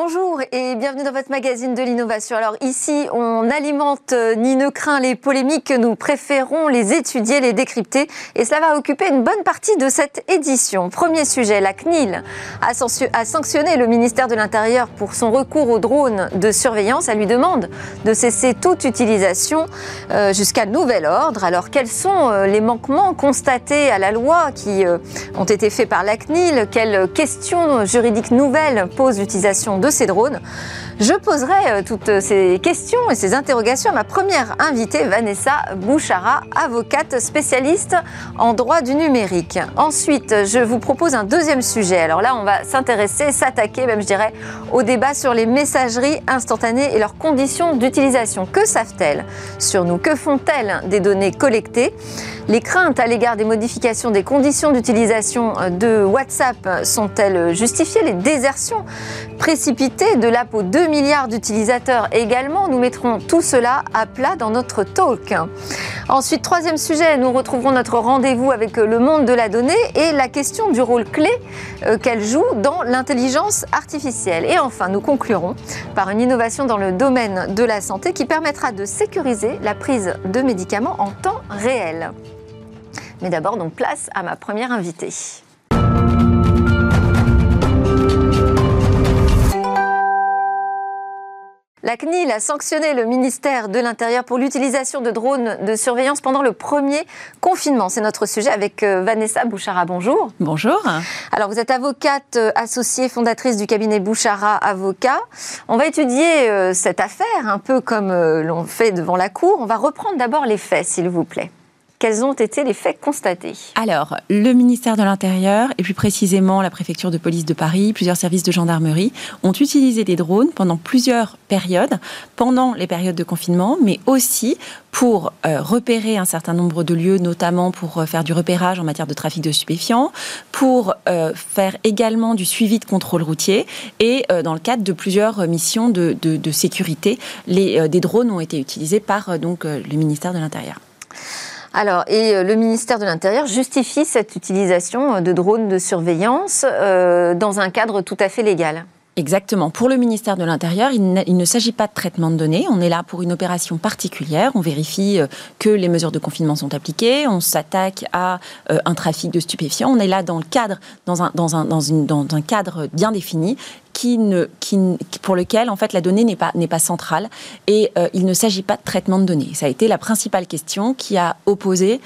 Bonjour et bienvenue dans votre magazine de l'innovation. Alors ici, on alimente euh, ni ne craint les polémiques, nous préférons les étudier, les décrypter et cela va occuper une bonne partie de cette édition. Premier sujet, la CNIL a sanctionné le ministère de l'Intérieur pour son recours aux drones de surveillance. Elle lui demande de cesser toute utilisation euh, jusqu'à nouvel ordre. Alors quels sont euh, les manquements constatés à la loi qui ont été faits par la CNIL? Quelles questions juridiques nouvelles pose l'utilisation de ces drones. Je poserai euh, toutes ces questions et ces interrogations à ma première invitée, Vanessa Bouchara, avocate spécialiste en droit du numérique. Ensuite, je vous propose un deuxième sujet. Alors là, on va s'intéresser, s'attaquer, même je dirais, au débat sur les messageries instantanées et leurs conditions d'utilisation. Que savent-elles sur nous? Que font-elles des données collectées? Les craintes à l'égard des modifications des conditions d'utilisation de WhatsApp sont-elles justifiées? Les désertions précipitées de aux 2 milliards d'utilisateurs également. Nous mettrons tout cela à plat dans notre talk. Ensuite, troisième sujet, nous retrouverons notre rendez-vous avec le monde de la donnée et la question du rôle clé euh, qu'elle joue dans l'intelligence artificielle. Et enfin, nous conclurons par une innovation dans le domaine de la santé qui permettra de sécuriser la prise de médicaments en temps réel. Mais d'abord, donc place à ma première invitée. La CNIL a sanctionné le ministère de l'Intérieur pour l'utilisation de drones de surveillance pendant le premier confinement. C'est notre sujet avec euh, Vanessa Bouchara. Bonjour. Bonjour. Alors, vous êtes avocate euh, associée, fondatrice du cabinet Bouchara Avocat. On va étudier euh, cette affaire un peu comme l'on fait devant la Cour. On va reprendre d'abord les faits, s'il vous plaît. Quels ont été les faits constatés Alors, le ministère de l'Intérieur, et plus précisément la préfecture de police de Paris, plusieurs services de gendarmerie, ont utilisé des drones pendant plusieurs périodes, pendant les périodes de confinement, mais aussi pour euh, repérer un certain nombre de lieux, notamment pour euh, faire du repérage en matière de trafic de stupéfiants, pour euh, faire également du suivi de contrôle routier, et dans le cadre de plusieurs missions de, sécurité, des drones ont été utilisés par donc, le ministère de l'Intérieur. Alors, et euh, le ministère de l'Intérieur justifie cette utilisation euh, de drones de surveillance euh, dans un cadre tout à fait légal. Exactement. Pour le ministère de l'Intérieur, il, ne s'agit pas de traitement de données. On est là pour une opération particulière. On vérifie que les mesures de confinement sont appliquées. On s'attaque à un trafic de stupéfiants. On est là dans le cadre, dans un, cadre bien défini qui pour lequel en fait la donnée n'est pas, n'est pas centrale et euh, il ne s'agit pas de traitement de données. Ça a été la principale question qui a opposé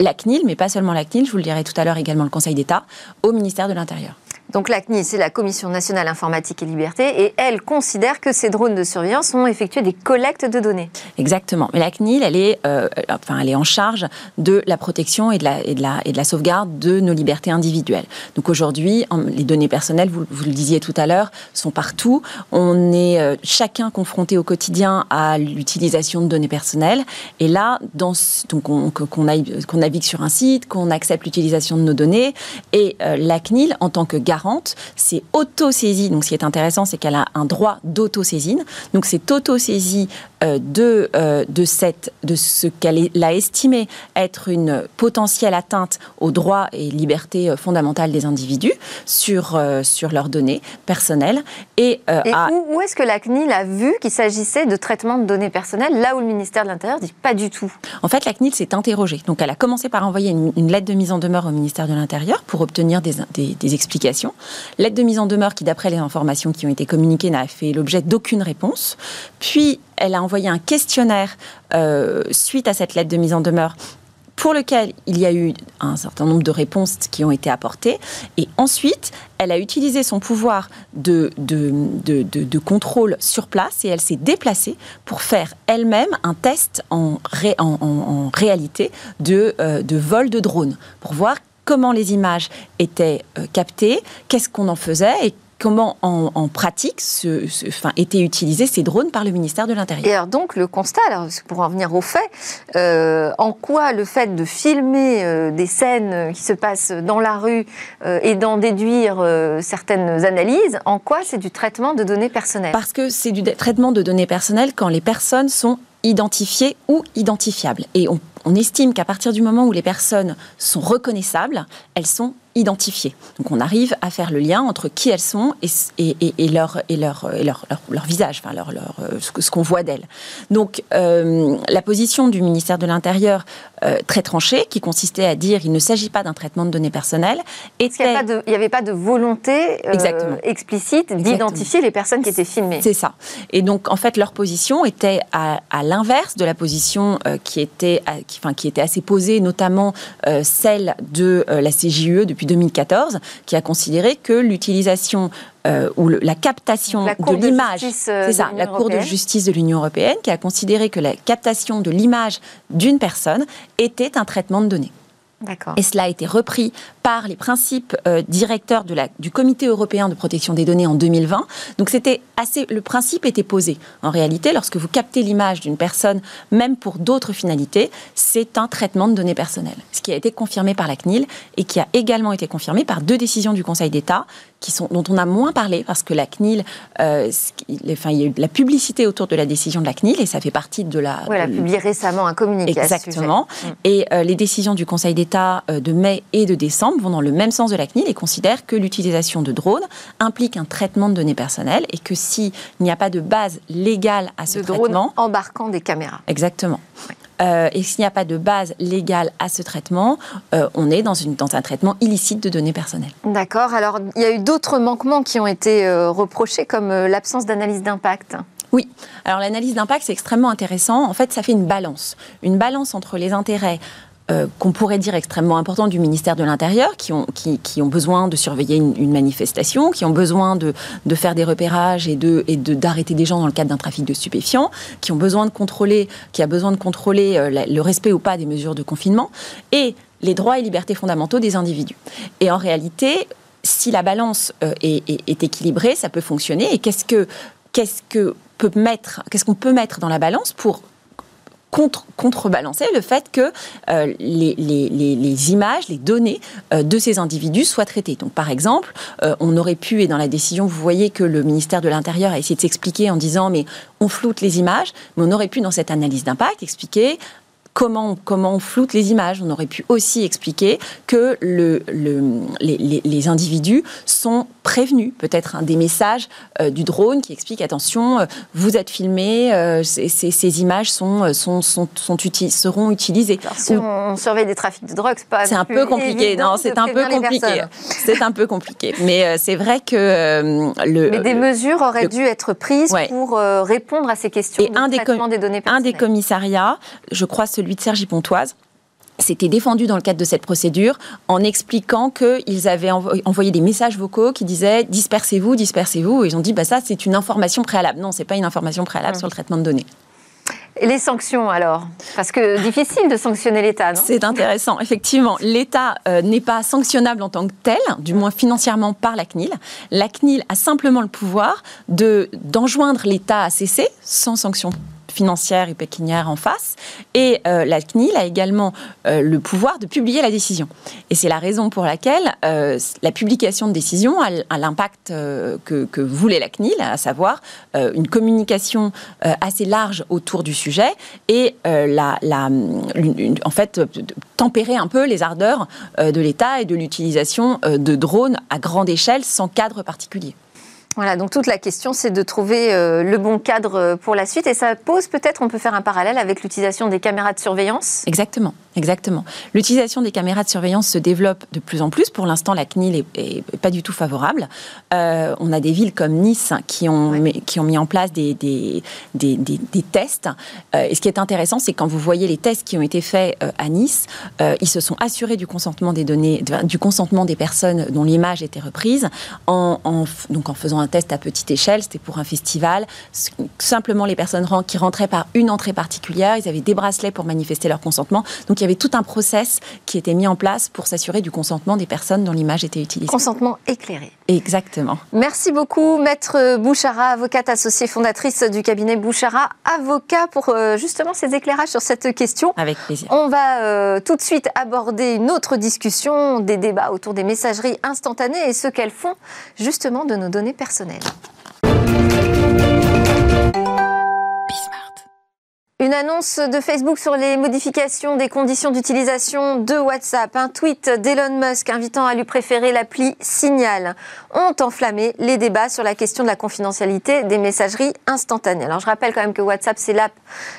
la CNIL, mais pas seulement la CNIL, je vous le dirai tout à l'heure également le Conseil d'État, au ministère de l'Intérieur. Donc la CNIL, c'est la Commission nationale informatique et liberté, et elle considère que ces drones de surveillance ont effectué des collectes de données. Exactement. Mais la CNIL, elle est, euh, enfin, elle est en charge de la protection et de la, et de la, et de la sauvegarde de nos libertés individuelles. Donc aujourd'hui, les données personnelles, vous, le disiez tout à l'heure, sont partout. On est euh, chacun confronté au quotidien à l'utilisation de données personnelles. Et là, dans, donc qu'on qu'on navigue sur un site, qu'on accepte l'utilisation de nos données, et euh, la CNIL, en tant que garant c'est auto-saisie. Donc, ce qui est intéressant, c'est qu'elle a un droit d'auto-saisine. Donc, c'est auto-saisie euh, de, euh, de, cette, de ce qu'elle a estimé être une potentielle atteinte aux droits et libertés euh, fondamentales des individus sur, sur leurs données personnelles. Et, où, est-ce que la CNIL a vu qu'il s'agissait de traitement de données personnelles, là où le ministère de l'Intérieur dit pas du tout? En fait, la CNIL s'est interrogée. Donc, elle a commencé par envoyer une, lettre de mise en demeure au ministère de l'Intérieur pour obtenir des, des, des explications. Lettre de mise en demeure qui, d'après les informations qui ont été communiquées, n'a fait l'objet d'aucune réponse. Puis, elle a envoyé un questionnaire euh, suite à cette lettre de mise en demeure pour lequel il y a eu un certain nombre de réponses qui ont été apportées. Et ensuite, elle a utilisé son pouvoir de, contrôle sur place et elle s'est déplacée pour faire elle-même un test en, en, réalité de, euh, de vol de drone, pour voir comment les images étaient euh, captées, qu'est-ce qu'on en faisait et comment en, pratique enfin, étaient utilisés ces drones par le ministère de l'Intérieur. Et alors donc le constat, alors, pour en venir au fait, euh, en quoi le fait de filmer euh, des scènes qui se passent dans la rue et d'en déduire certaines analyses, en quoi c'est du traitement de données personnelles? Parce que c'est du traitement de données personnelles quand les personnes sont identifiées ou identifiables. Et on on estime qu'à partir du moment où les personnes sont reconnaissables, elles sont identifiées. Donc on arrive à faire le lien entre qui elles sont et, et, leur, et, leur, et leur, leur, visage, enfin leur, leur, euh, ce qu'on voit d'elles. Donc euh, la position du ministère de l'Intérieur, euh, très tranchée, qui consistait à dire il ne s'agit pas d'un traitement de données personnelles, était... Il n'y avait pas de volonté explicite d'identifier les personnes qui étaient filmées. C'est ça. Et donc en fait leur position était à, à l'inverse de la position qui, était, qui, enfin, qui était assez posée, notamment celle de la CJUE depuis 2014, qui a considéré que l'utilisation euh, ou la captation de l'image, euh, c'est ça, la Cour de justice de l'Union européenne, qui a considéré que la captation de l'image d'une personne était un traitement de données. Et cela a été repris par les principes euh, directeurs du Comité européen de protection des données en 2020. Donc c'était assez, le principe était posé. En réalité, lorsque vous captez l'image d'une personne, même pour d'autres finalités, c'est un traitement de données personnelles. Ce qui a été confirmé par la CNIL et qui a également été confirmé par deux décisions du Conseil d'État qui sont, dont on a moins parlé parce que la CNIL, euh, enfin, il y a eu de la publicité autour de la décision de la CNIL et ça fait partie de la. Elle a publié récemment un communiqué. Exactement. Mm. Et euh, les décisions du Conseil d'État de mai et de décembre vont dans le même sens de la CNIL et considèrent que l'utilisation de drones implique un traitement de données personnelles et que s'il n'y a pas de base légale à ce de traitement... embarquant des caméras. Exactement. Euh, et s'il n'y a pas de base légale à ce traitement, euh, on est dans, une, dans, un traitement illicite de données personnelles. D'accord. Alors, il y a eu d'autres manquements qui ont été euh, reprochés, comme l'absence d'analyse d'impact. Oui. Alors, l'analyse d'impact, c'est extrêmement intéressant. En fait, ça fait une balance. Une balance entre les intérêts euh, qu'on pourrait dire extrêmement importants du ministère de l'Intérieur, qui ont, qui, qui ont besoin de surveiller une, manifestation, qui ont besoin de, de faire des repérages et de et d'arrêter des gens dans le cadre d'un trafic de stupéfiants, qui ont besoin de contrôler, qui a besoin de contrôler euh, le respect ou pas des mesures de confinement, et les droits et libertés fondamentaux des individus. Et en réalité, si la balance euh, est, est, équilibrée, ça peut fonctionner. Et qu'est-ce que que peut qu'est-ce qu'on peut mettre dans la balance pour contre, contrebalancer le fait que euh, les, images, les données euh, de ces individus soient traitées. Donc, par exemple, euh, on aurait pu, et dans la décision, vous voyez que le ministère de l'Intérieur a essayé de s'expliquer en disant, mais on floute les images, mais on aurait pu, dans cette analyse d'impact, expliquer comment, comment on floute les images. On aurait pu aussi expliquer que le, le, les, les, individus sont prévenus. Peut-être un des messages euh, du drone qui explique attention, euh, vous êtes filmé, euh, ces, images sont, sont, sont, sont seront utilisées. si on surveille des trafics de drogue, c'est pas. C'est un peu compliqué. Non, c'est un peu compliqué. C'est un peu compliqué. Mais c'est vrai que le. Mais des mesures auraient dû être prises pour répondre à ces questions Et de un des, données personnelles. Un des commissariats, je crois celui celui de Sergi Pontoise, s'était défendu dans le cadre de cette procédure en expliquant qu'ils avaient envoyé des messages vocaux qui disaient dispersez-vous, dispersez-vous. Et ils ont dit bah ça c'est une information préalable. Non, c'est pas une information préalable mmh. sur le traitement de données. Et les sanctions alors? Parce que difficile de sanctionner l'État, non? C'est intéressant. Effectivement, l'État euh, n'est pas sanctionnable en tant que tel, du moins financièrement par la CNIL. La CNIL a simplement le pouvoir de d'enjoindre l'État à cesser sans sanction financière et pécuniaire en face. Et euh, la CNIL a également euh, le pouvoir de publier la décision. Et c'est la raison pour laquelle euh, la publication de décision a, l'impact que, voulait la CNIL, à savoir une communication assez large autour du sujet et la en fait tempérer un peu les ardeurs de l'État et de l'utilisation de drones à grande échelle sans cadre particulier. Voilà, donc toute la question, c'est de trouver euh, le bon cadre euh, pour la suite. Et ça pose peut-être, on peut faire un parallèle avec l'utilisation des caméras de surveillance Exactement. Exactement. L'utilisation des caméras de surveillance se développe de plus en plus. Pour l'instant, la CNIL est, pas du tout favorable. Euh, on a des villes comme Nice qui ont, qui ont mis en place des, des, des, des, tests. Euh, et ce qui est intéressant, c'est quand vous voyez les tests qui ont été faits à Nice, ils se sont assurés du consentement des données, du consentement des personnes dont l'image était reprise, en, en, donc en faisant un test à petite échelle. C'était pour un festival. Simplement, les personnes qui rentraient par une entrée particulière, ils avaient des bracelets pour manifester leur consentement. Donc il y avait tout un process qui était mis en place pour s'assurer du consentement des personnes dont l'image était utilisée. Consentement éclairé. Exactement. Merci beaucoup, Maître Bouchara, avocate associée fondatrice du cabinet Bouchara, avocat pour euh, justement ces éclairages sur cette question. Avec plaisir. On va euh, tout de suite aborder une autre discussion, des débats autour des messageries instantanées et ce qu'elles font justement de nos données personnelles. Une annonce de Facebook sur les modifications des conditions d'utilisation de WhatsApp, un tweet d'Elon Musk invitant à lui préférer l'appli Signal ont enflammé les débats sur la question de la confidentialité des messageries instantanées. Alors je rappelle quand même que WhatsApp c'est l'app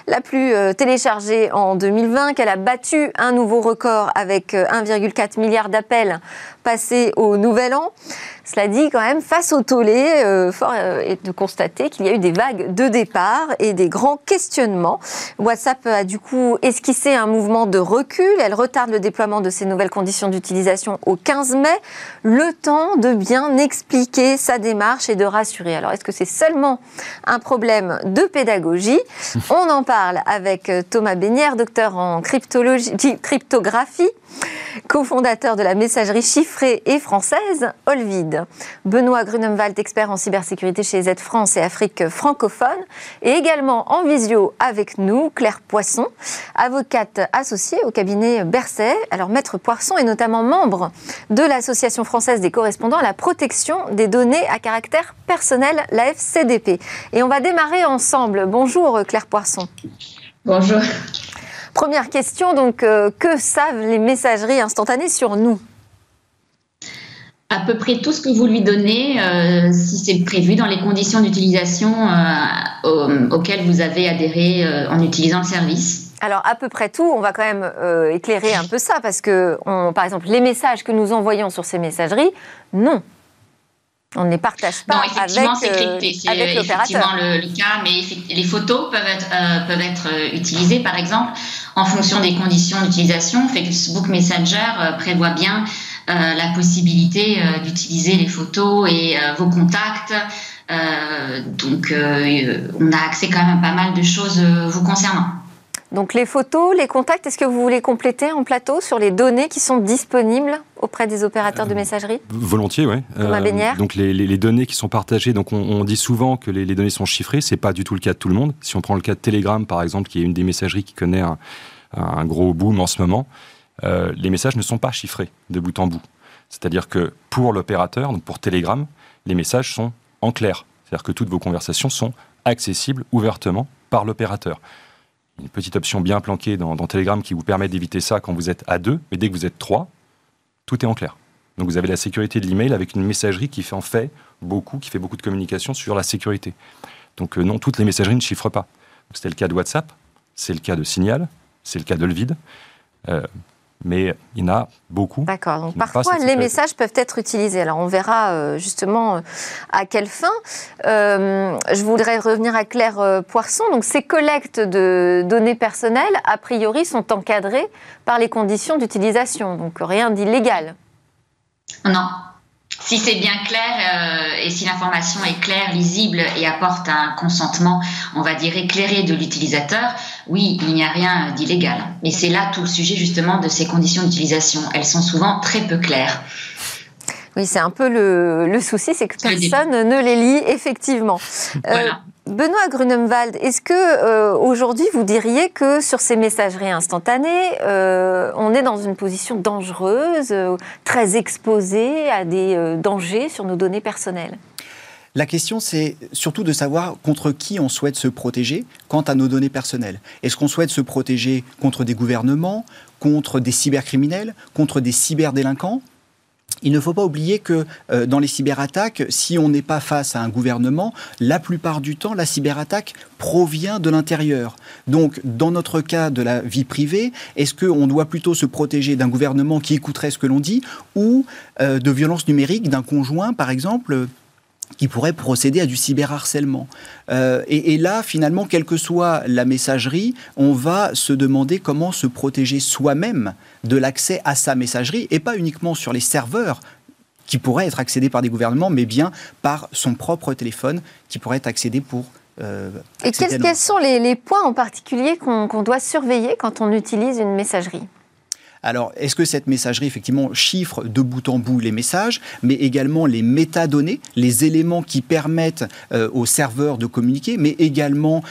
la plus euh, téléchargée en 2020, qu'elle a battu un nouveau record avec 1,4 euh, milliard d'appels passés au nouvel an. Cela dit, quand même, face au tollé, euh, fort euh, est de constater qu'il y a eu des vagues de départ et des grands questionnements. WhatsApp a du coup esquissé un mouvement de recul. Elle retarde le déploiement de ces nouvelles conditions d'utilisation au 15 mai, le temps de bien expliquer sa démarche et de rassurer. Alors, est-ce que c'est seulement un problème de pédagogie On en parle avec euh, Thomas Bénière, docteur en cryptologie, cryptographie cofondateur de la messagerie chiffrée et française Olvid. Benoît Grunemwald, expert en cybersécurité chez Z France et Afrique francophone. Et également en visio avec nous, Claire Poisson, avocate associée au cabinet Berset. Alors, Maître Poisson est notamment membre de l'Association française des correspondants à la protection des données à caractère personnel, la FCDP. Et on va démarrer ensemble. Bonjour Claire Poisson. Bonjour. Première question, donc, euh, que savent les messageries instantanées sur nous? À peu près tout ce que vous lui donnez, euh, si c'est prévu dans les conditions d'utilisation euh, auxquelles vous avez adhéré en utilisant le service. Alors à peu près tout, on va quand même éclairer un peu ça parce que, par exemple, les messages que nous envoyons sur ces messageries, non, on ne les partage pas avec, euh, avec l'opérateur. Le, le, cas, mais les photos peuvent être, euh, peuvent être euh, utilisées, par exemple, en fonction des conditions d'utilisation. Facebook Messenger prévoit bien la possibilité d'utiliser les photos et vos contacts. donc, on a accès quand même à pas mal de choses vous concernant. Donc les photos, les contacts, est-ce que vous voulez compléter en plateau sur les données qui sont disponibles auprès des opérateurs de euh, messagerie? Volontiers, oui. Euh, donc les, données qui sont partagées, donc on, dit souvent que les, données sont chiffrées, c'est pas du tout le cas de tout le monde. Si on prend le cas de Telegram par exemple, qui est une des messageries qui connaît un, gros boom en ce moment, euh, les messages ne sont pas chiffrés de bout en bout. C'est-à-dire que pour l'opérateur, donc pour Telegram, les messages sont en clair. C'est-à-dire que toutes vos conversations sont accessibles ouvertement par l'opérateur une petite option bien planquée dans, Telegram qui vous permet d'éviter ça quand vous êtes à deux, mais dès que vous êtes trois, tout est en clair. Donc vous avez la sécurité de l'email avec une messagerie qui fait en fait beaucoup, qui fait beaucoup de communication sur la sécurité. Donc euh, non, toutes les messageries ne chiffrent pas. C'était le cas de WhatsApp, c'est le cas de Signal, c'est le cas de Lvid. Euh, mais il y en a beaucoup. D'accord. Donc parfois, les messages peuvent être utilisés. Alors on verra euh, justement euh, à quelle fin. Euh, je voudrais revenir à Claire Poisson. Donc ces collectes de données personnelles, a priori, sont encadrées par les conditions d'utilisation. Donc rien d'illégal. Non, si c'est bien clair et si l'information est claire, lisible et apporte un consentement, on va dire éclairé de l'utilisateur, oui, il n'y a rien d'illégal. Mais c'est là tout le sujet justement de ces conditions d'utilisation. Elles sont souvent très peu claires. Oui, c'est un peu le, souci, c'est que personne ne les lit effectivement. Euh, Benoît Grunemwald, est-ce que euh, aujourd'hui vous diriez que sur ces messageries instantanées, euh, on est dans une position dangereuse, très exposée à des dangers sur nos données personnelles? La question, c'est surtout de savoir contre qui on souhaite se protéger quant à nos données personnelles. Est-ce qu'on souhaite se protéger contre des gouvernements, contre des cybercriminels, contre des cyberdélinquants? Il ne faut pas oublier que euh, dans les cyberattaques, si on n'est pas face à un gouvernement, la plupart du temps, la cyberattaque provient de l'intérieur. Donc, dans notre cas de la vie privée, est-ce qu'on doit plutôt se protéger d'un gouvernement qui écouterait ce que l'on dit ou euh, de violence numérique d'un conjoint, par exemple qui pourrait procéder à du cyberharcèlement. Euh, et, là, finalement, quelle que soit la messagerie, on va se demander comment se protéger soi-même de l'accès à sa messagerie, et pas uniquement sur les serveurs qui pourraient être accédés par des gouvernements, mais bien par son propre téléphone qui pourrait être accédé pour... Euh, et quels, sont les, points en particulier qu'on doit surveiller quand on utilise une messagerie? Alors, est-ce que cette messagerie, effectivement, chiffre de bout en bout les messages, mais également les métadonnées, les éléments qui permettent euh, aux serveurs de communiquer, mais également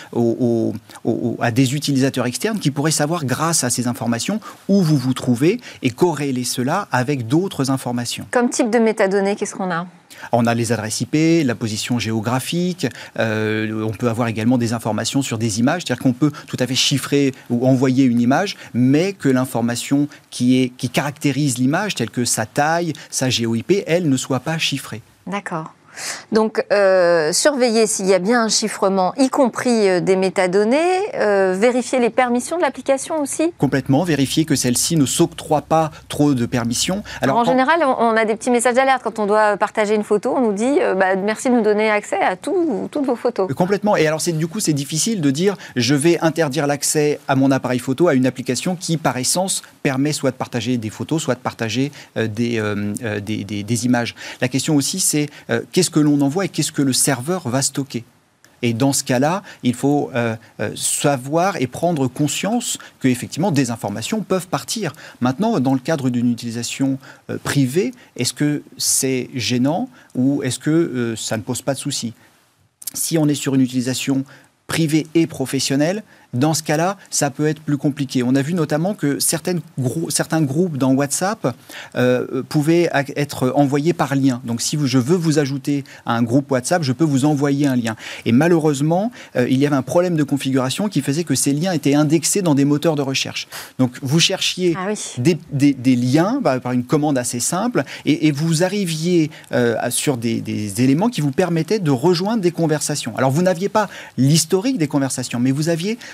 à des utilisateurs externes qui pourraient savoir, grâce à ces informations, où vous vous trouvez et corréler cela avec d'autres informations? Comme type de métadonnées, qu'est-ce qu'on a? On a les adresses IP, la position géographique, on peut avoir également des informations sur des images, c'est-à-dire qu'on peut tout à fait chiffrer ou envoyer une image, mais que l'information qui, qui caractérise l'image, telle que sa taille, sa géo-IP, elle ne soit pas chiffrée. D'accord. Donc, euh, surveiller s'il y a bien un chiffrement, y compris euh, des métadonnées, euh, vérifier les permissions de l'application aussi Complètement, vérifier que celle-ci ne s'octroie pas trop de permissions. Alors, en général, on a des petits messages d'alerte quand on doit partager une photo, on nous dit bah, merci de nous donner accès à toutes vos photos. Complètement, et alors du coup c'est difficile de dire je vais interdire l'accès à mon appareil photo à une application qui par essence permet soit de partager des photos, soit de partager des, des, des, images. La question aussi c'est qu'est-ce qu'est-ce que l'on envoie et qu'est-ce que le serveur va stocker. Et dans ce cas-là, il faut euh, euh, savoir et prendre conscience que effectivement des informations peuvent partir. Maintenant, dans le cadre d'une utilisation euh, privée, est-ce que c'est gênant ou est-ce que ça ne pose pas de souci Si on est sur une utilisation privée et professionnelle, dans ce cas-là, ça peut être plus compliqué. On a vu notamment que certaines certains groupes dans WhatsApp euh, pouvaient être envoyés par lien. Donc si je veux vous ajouter à un groupe WhatsApp, je peux vous envoyer un lien. Et malheureusement, euh, il y avait un problème de configuration qui faisait que ces liens étaient indexés dans des moteurs de recherche. Donc vous cherchiez ah des, liens bah, par une commande assez simple et, vous arriviez euh, sur des, des éléments qui vous permettaient de rejoindre des conversations. Alors vous n'aviez pas l'historique des conversations, mais vous aviez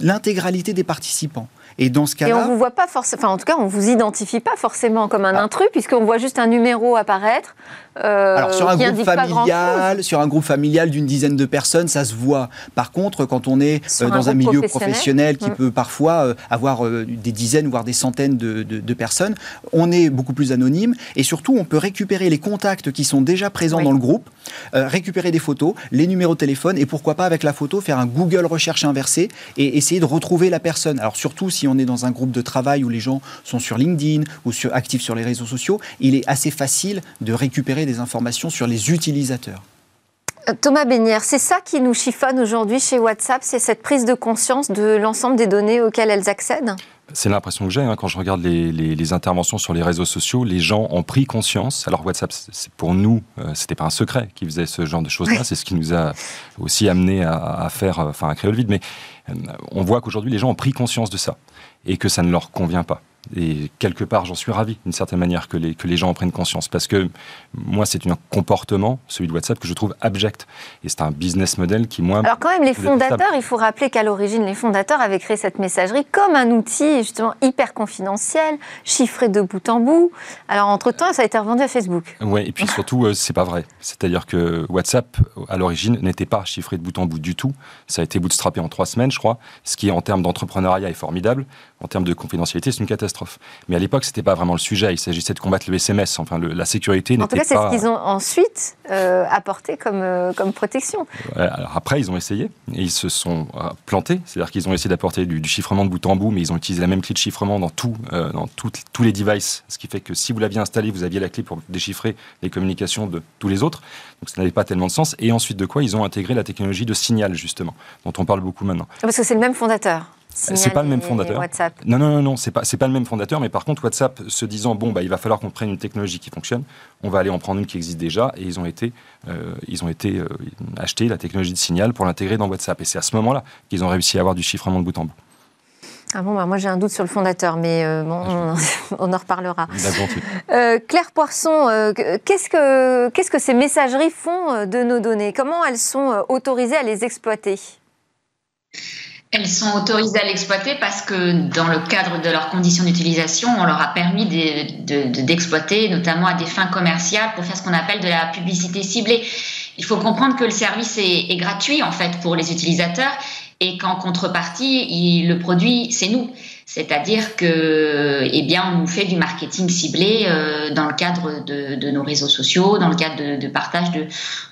l'intégralité des participants. Et dans ce cas-là. Et on vous voit pas forcément, enfin en tout cas, on vous identifie pas forcément comme un ah. intrus, puisqu'on voit juste un numéro apparaître. Euh, Alors sur un groupe familial, sur un groupe familial d'une dizaine de personnes, ça se voit. Par contre, quand on est euh, dans un, milieu professionnel, qui mm. peut parfois euh, avoir des dizaines voire des centaines de, de, personnes, on est beaucoup plus anonyme et surtout on peut récupérer les contacts qui sont déjà présents dans le groupe, récupérer des photos, les numéros de téléphone et pourquoi pas avec la photo faire un Google recherche inversé et essayer de retrouver la personne. Alors surtout si on est dans un groupe de travail où les gens sont sur LinkedIn ou sur, actifs sur les réseaux sociaux, il est assez facile de récupérer des informations sur les utilisateurs. Euh, Thomas Bénière, c'est ça qui nous chiffonne aujourd'hui chez WhatsApp, c'est cette prise de conscience de l'ensemble des données auxquelles elles accèdent? C'est l'impression que j'ai hein, quand je regarde les, interventions sur les réseaux sociaux. Les gens ont pris conscience. Alors WhatsApp, c'est pour nous, euh, c'était pas un secret qui faisait ce genre de choses-là. C'est ce qui nous a aussi amené à, faire, euh, enfin à créer le vide. Mais on voit qu'aujourd'hui, les gens ont pris conscience de ça et que ça ne leur convient pas. Et quelque part, j'en suis ravi, d'une certaine manière, que les, que les gens en prennent conscience. Parce que moi, c'est un comportement, celui de WhatsApp, que je trouve abject. Et c'est un business model qui, moi. Alors, quand même, les fondateurs, il faut rappeler qu'à l'origine, les fondateurs avaient créé cette messagerie comme un outil, justement, hyper confidentiel, chiffré de bout en bout. Alors, entre-temps, ça a été revendu à Facebook. Oui, et puis surtout, euh, c'est pas vrai. C'est-à-dire que WhatsApp, à l'origine, n'était pas chiffré de bout en bout du tout. Ça a été bootstrappé en trois semaines, je crois. Ce qui, en termes d'entrepreneuriat, est formidable. En termes de confidentialité, c'est une catastrophe. Mais à l'époque, c'était pas vraiment le sujet. Il s'agissait de combattre le SMS. Enfin, la sécurité n'était pas. En tout cas, c'est ce qu'ils ont ensuite euh, apporté comme, euh, comme protection. alors après, ils ont essayé et ils se sont euh, plantés. C'est-à-dire qu'ils ont essayé d'apporter du, chiffrement de bout en bout, mais ils ont utilisé la même clé de chiffrement dans, tout, dans tous les devices. Ce qui fait que si vous l'aviez installé, vous aviez la clé pour déchiffrer les communications de tous les autres. Donc ça n'avait pas tellement de sens. Et ensuite de quoi, ils ont intégré la technologie de signal, justement, dont on parle beaucoup maintenant. Parce que c'est le même fondateur. C'est pas le même fondateur. Non, non, non, non, c'est pas, pas le même fondateur, mais par contre, WhatsApp se disant bon, bah, il va falloir qu'on prenne une technologie qui fonctionne, on va aller en prendre une qui existe déjà, et ils ont été, euh, ils ont été euh, acheter la technologie de signal pour l'intégrer dans WhatsApp. Et c'est à ce moment-là qu'ils ont réussi à avoir du chiffrement de bout en bout. Ah bon, bah moi j'ai un doute sur le fondateur, mais euh, bon, ah, on, en reparlera. Claire Poisson, qu'est-ce que, qu'est-ce que ces messageries font de nos données? Comment elles sont autorisées à les exploiter? Elles sont autorisées à l'exploiter parce que dans le cadre de leurs conditions d'utilisation, on leur a permis d'exploiter, notamment à des fins commerciales, pour faire ce qu'on appelle de la publicité ciblée. Il faut comprendre que le service est, est gratuit en fait pour les utilisateurs et qu'en contrepartie, il, le produit, c'est nous. C'est-à-dire que, eh bien, on nous fait du marketing ciblé euh, dans le cadre de, nos réseaux sociaux, dans le cadre de, partage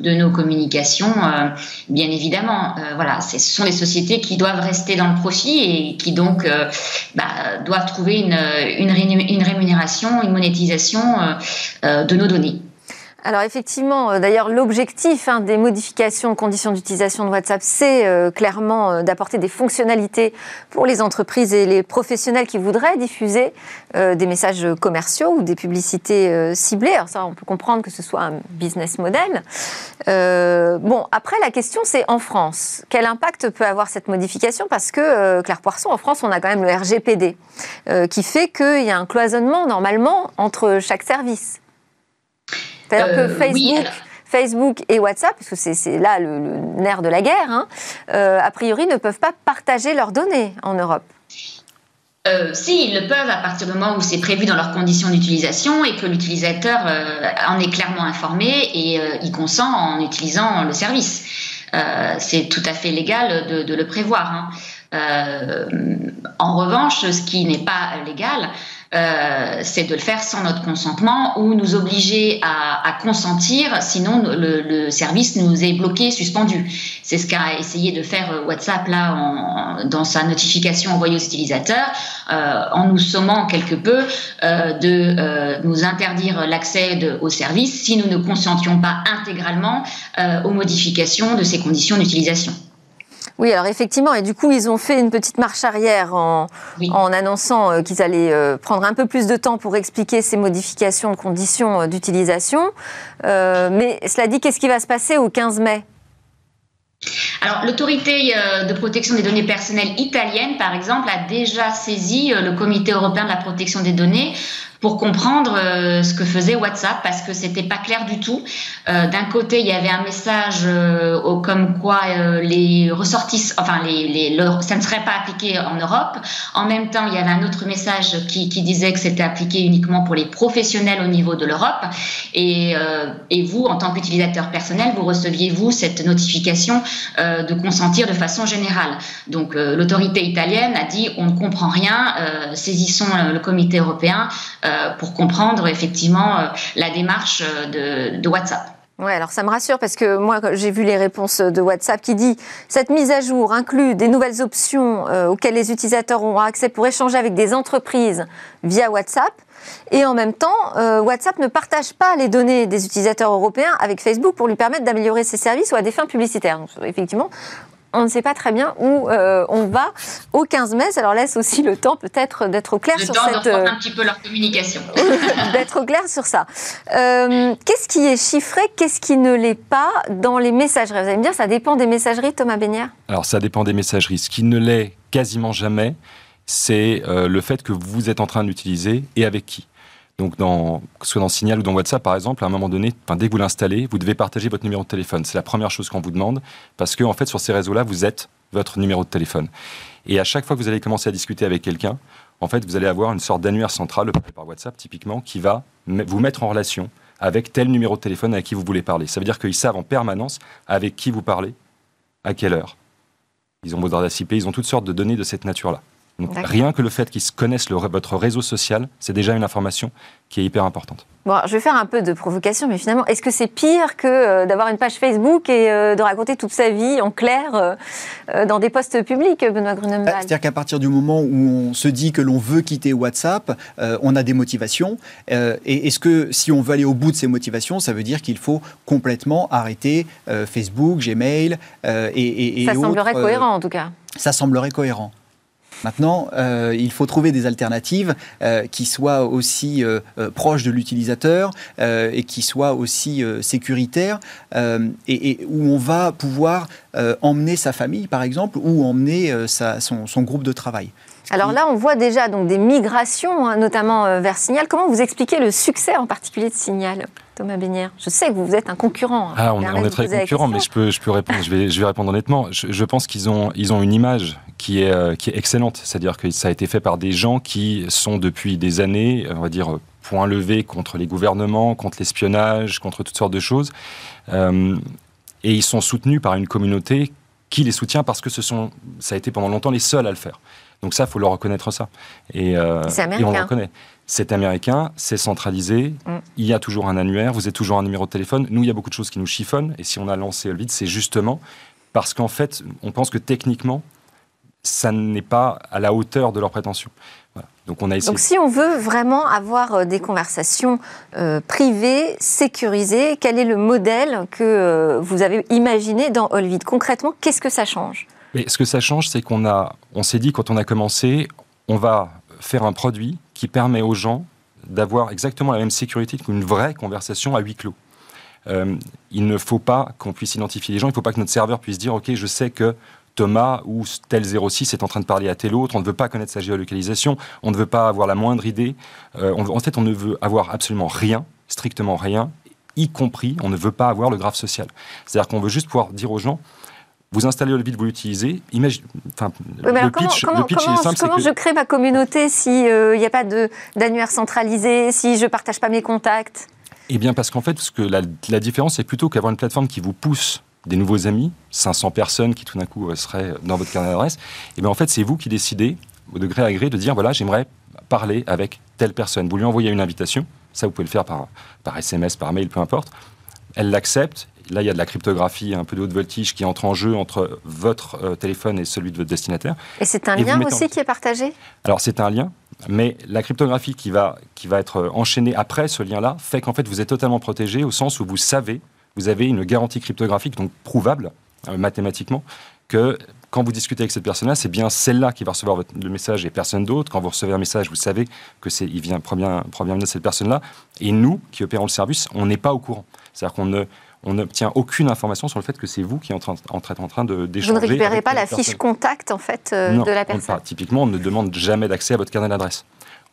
de, nos communications, euh, bien évidemment. Euh, voilà, ce sont les sociétés qui doivent rester dans le profit et qui donc bah, doivent trouver une, une, rémunération, une monétisation de nos données. Alors effectivement, euh, d'ailleurs, l'objectif hein, des modifications de conditions d'utilisation de WhatsApp, c'est euh, clairement euh, d'apporter des fonctionnalités pour les entreprises et les professionnels qui voudraient diffuser des messages commerciaux ou des publicités ciblées. Alors ça, on peut comprendre que ce soit un business model. bon, après, la question, c'est en France. Quel impact peut avoir cette modification? Parce que, Claire Poisson, en France, on a quand même le RGPD, qui fait qu'il y a un cloisonnement, normalement, entre chaque service. C'est-à-dire que euh, Facebook, et WhatsApp, parce que c'est là le, nerf de la guerre, hein, euh, a priori ne peuvent pas partager leurs données en Europe. Euh, si, ils le peuvent à partir du moment où c'est prévu dans leurs conditions d'utilisation et que l'utilisateur en est clairement informé et y consent en utilisant le service. c'est tout à fait légal de, le prévoir. Hein. en revanche, ce qui n'est pas légal, euh, c'est de le faire sans notre consentement ou nous obliger à, consentir, sinon le, service nous est bloqué, suspendu. C'est ce qu'a essayé de faire euh, WhatsApp là dans sa notification envoyée aux utilisateurs, euh, en nous sommant quelque peu de nous interdire l'accès au service si nous ne consentions pas intégralement aux modifications de ces conditions d'utilisation. Oui, alors effectivement, et du coup, ils ont fait une petite marche arrière en, annonçant euh, qu'ils allaient euh, prendre un peu plus de temps pour expliquer ces modifications de conditions euh, d'utilisation. mais cela dit, qu'est-ce qui va se passer au 15 mai? Alors, l'autorité de protection des données personnelles italienne, par exemple, a déjà saisi le Comité européen de la protection des données pour comprendre euh, ce que faisait WhatsApp parce que c'était pas clair du tout. Euh, d'un côté, il y avait un message euh, comme quoi les ressortissent, enfin les, les ça ne serait pas appliqué en Europe. En même temps, il y avait un autre message qui, qui disait que c'était appliqué uniquement pour les professionnels au niveau de l'Europe. Et, et vous, en tant qu'utilisateur personnel, vous receviez vous cette notification de consentir de façon générale. Donc l'autorité italienne a dit on ne comprend rien, saisissons le comité européen. Euh, pour comprendre effectivement euh, la démarche euh, de, WhatsApp. Oui, alors ça me rassure parce que moi, j'ai vu les réponses de WhatsApp qui dit cette mise à jour inclut des nouvelles options auxquelles les utilisateurs auront accès pour échanger avec des entreprises via WhatsApp. Et en même temps, WhatsApp ne partage pas les données des utilisateurs européens avec Facebook pour lui permettre d'améliorer ses services ou à des fins publicitaires. Effectivement, on ne sait pas très bien où euh, on va au 15 mai. Ça leur laisse aussi le temps peut-être d'être au clair sur cette... Euh, un petit peu leur communication. d'être au clair sur ça. Euh, qu'est-ce qui est chiffré, qu'est-ce qui ne l'est pas dans les messageries? Vous allez me dire, ça dépend des messageries, Thomas Bénière Alors ça dépend des messageries. Ce qui ne l'est quasiment jamais, c'est le fait que vous êtes en train d'utiliser et avec qui. Donc, que ce soit dans Signal ou dans WhatsApp, par exemple, à un moment donné, dès que vous l'installez, vous devez partager votre numéro de téléphone. C'est la première chose qu'on vous demande, parce que, en fait, sur ces réseaux-là, vous êtes votre numéro de téléphone. Et à chaque fois que vous allez commencer à discuter avec quelqu'un, en fait, vous allez avoir une sorte d'annuaire central par WhatsApp, typiquement, qui va vous mettre en relation avec tel numéro de téléphone avec qui vous voulez parler. Ça veut dire qu'ils savent en permanence avec qui vous parlez, à quelle heure. Ils ont votre adresse IP, ils ont toutes sortes de données de cette nature-là rien que le fait qu'ils connaissent votre réseau social, c'est déjà une information qui est hyper importante. Bon, je vais faire un peu de provocation, mais finalement, est-ce que c'est pire que euh, d'avoir une page Facebook et euh, de raconter toute sa vie en clair euh, dans des posts publics, Benoît Grunemann bah, C'est-à-dire qu'à partir du moment où on se dit que l'on veut quitter WhatsApp, on a des motivations. et est-ce que si on veut aller au bout de ces motivations, ça veut dire qu'il faut complètement arrêter Facebook, Gmail et, et, Ça semblerait cohérent en tout cas. Ça semblerait cohérent. Maintenant, euh, il faut trouver des alternatives euh, qui soient aussi euh, proches de l'utilisateur et qui soient aussi sécuritaires et, où on va pouvoir emmener sa famille, par exemple, ou emmener son, groupe de travail. Alors là, on voit déjà donc des migrations, hein, notamment vers Signal. Comment vous expliquez le succès en particulier de Signal? Thomas Bénière Je sais que vous êtes un concurrent. Hein. Ah, on, est très concurrent, mais je peux, je peux répondre. Je vais, je vais répondre honnêtement. Je, pense qu'ils ont, ils ont une image qui est, euh, qui est excellente. C'est-à-dire que ça a été fait par des gens qui sont depuis des années, on va dire, point levé contre les gouvernements, contre l'espionnage, contre toutes sortes de choses. Euh, et ils sont soutenus par une communauté qui les soutient parce que ce sont, ça a été pendant longtemps les seuls à le faire. Donc ça, il faut leur reconnaître ça. Et, euh, et on le reconnaît c'est américain, c'est centralisé, mm. il y a toujours un annuaire, vous êtes toujours un numéro de téléphone. Nous, il y a beaucoup de choses qui nous chiffonnent, et si on a lancé le vide, c'est justement parce qu'en fait, on pense que techniquement, ça n'est pas à la hauteur de leurs prétentions. Donc, on a essayé... Donc si on veut vraiment avoir euh, des conversations euh, privées, sécurisées, quel est le modèle que euh, vous avez imaginé dans Olvid Concrètement, qu'est-ce que ça change? Mais Ce que ça change, c'est qu'on a, on s'est dit quand on a commencé, on va faire un produit qui permet aux gens d'avoir exactement la même sécurité qu'une vraie conversation à huis clos. il ne faut pas qu'on puisse identifier les gens, il ne faut pas que notre serveur puisse dire, OK, je sais que Thomas ou tel 06 est en train de parler à tel autre, on ne veut pas connaître sa géolocalisation, on ne veut pas avoir la moindre idée. Euh, en fait, on ne veut avoir absolument rien, strictement rien, y compris, on ne veut pas avoir le graphe social. C'est-à-dire qu'on veut juste pouvoir dire aux gens, vous installez le vide, vous l'utilisez. Imagine, enfin, le, pitch, comment, Comment je crée ma communauté s'il euh, n'y a pas d'annuaire centralisé, si je ne partage pas mes contacts? Eh bien, parce qu'en fait, ce que la, la différence, c'est plutôt qu'avoir une plateforme qui vous pousse des nouveaux amis, 500 personnes qui tout d'un coup seraient dans votre carnet d'adresse, et eh bien en fait c'est vous qui décidez au degré à gré de dire voilà j'aimerais parler avec telle personne. Vous lui envoyez une invitation, ça vous pouvez le faire par, par SMS, par mail, peu importe. Elle l'accepte. Là, il y a de la cryptographie, un peu de haute voltige qui entre en jeu entre votre euh, téléphone et celui de votre destinataire. Et c'est un lien aussi qui est partagé? Alors, c'est un lien, mais la cryptographie qui va, qui va être enchaînée après ce lien-là fait qu'en fait, vous êtes totalement protégé au sens où vous savez vous avez une garantie cryptographique, donc prouvable euh, mathématiquement, que quand vous discutez avec cette personne-là, c'est bien celle-là qui va recevoir votre, le message et personne d'autre. Quand vous recevez un message, vous savez que c'est il vient provient, provient de cette personne-là. Et nous, qui opérons le service, on n'est pas au courant. C'est-à-dire qu'on ne on n'obtient aucune information sur le fait que c'est vous qui êtes en, train, en train de d'échanger. Vous ne récupérez pas la fiche contact en fait euh, de la personne. Typiquement, on ne demande jamais d'accès à votre carnet d'adresse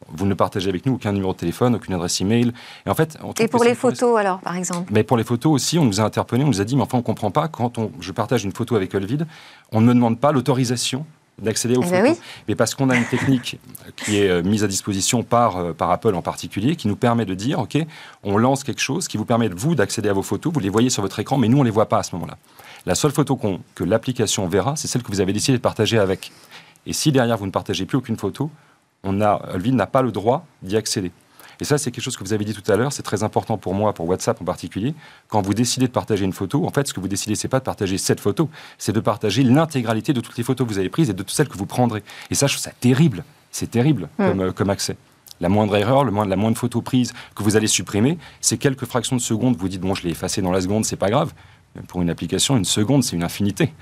vous ne partagez avec nous aucun numéro de téléphone, aucune adresse email. Et en fait, et pour les photos alors, par exemple Mais pour les photos aussi, on nous a interpellés, on nous a dit, mais enfin, on ne comprend pas quand on, je partage une photo avec Olvid, on ne me demande pas l'autorisation d'accéder aux eh ben photos. Mais parce qu'on a une technique qui est euh, mise à disposition par, euh, par Apple en particulier, qui nous permet de dire, OK, on lance quelque chose qui vous permet, vous, d'accéder à vos photos, vous les voyez sur votre écran, mais nous, on ne les voit pas à ce moment-là. La seule photo que l'application verra, c'est celle que vous avez décidé de partager avec. Et si derrière, vous ne partagez plus aucune photo, on a, n'a pas le droit d'y accéder. Et ça, c'est quelque chose que vous avez dit tout à l'heure, c'est très important pour moi, pour WhatsApp en particulier. Quand vous décidez de partager une photo, en fait, ce que vous décidez, c'est pas de partager cette photo, c'est de partager l'intégralité de toutes les photos que vous avez prises et de toutes celles que vous prendrez. Et ça, je trouve ça terrible. C'est terrible hmm. comme, euh, comme, accès. La moindre erreur, le moindre, la moindre photo prise que vous allez supprimer, c'est quelques fractions de secondes. Vous dites, bon, je l'ai effacé dans la seconde, c'est pas grave pour une application, une seconde, c'est une infinité.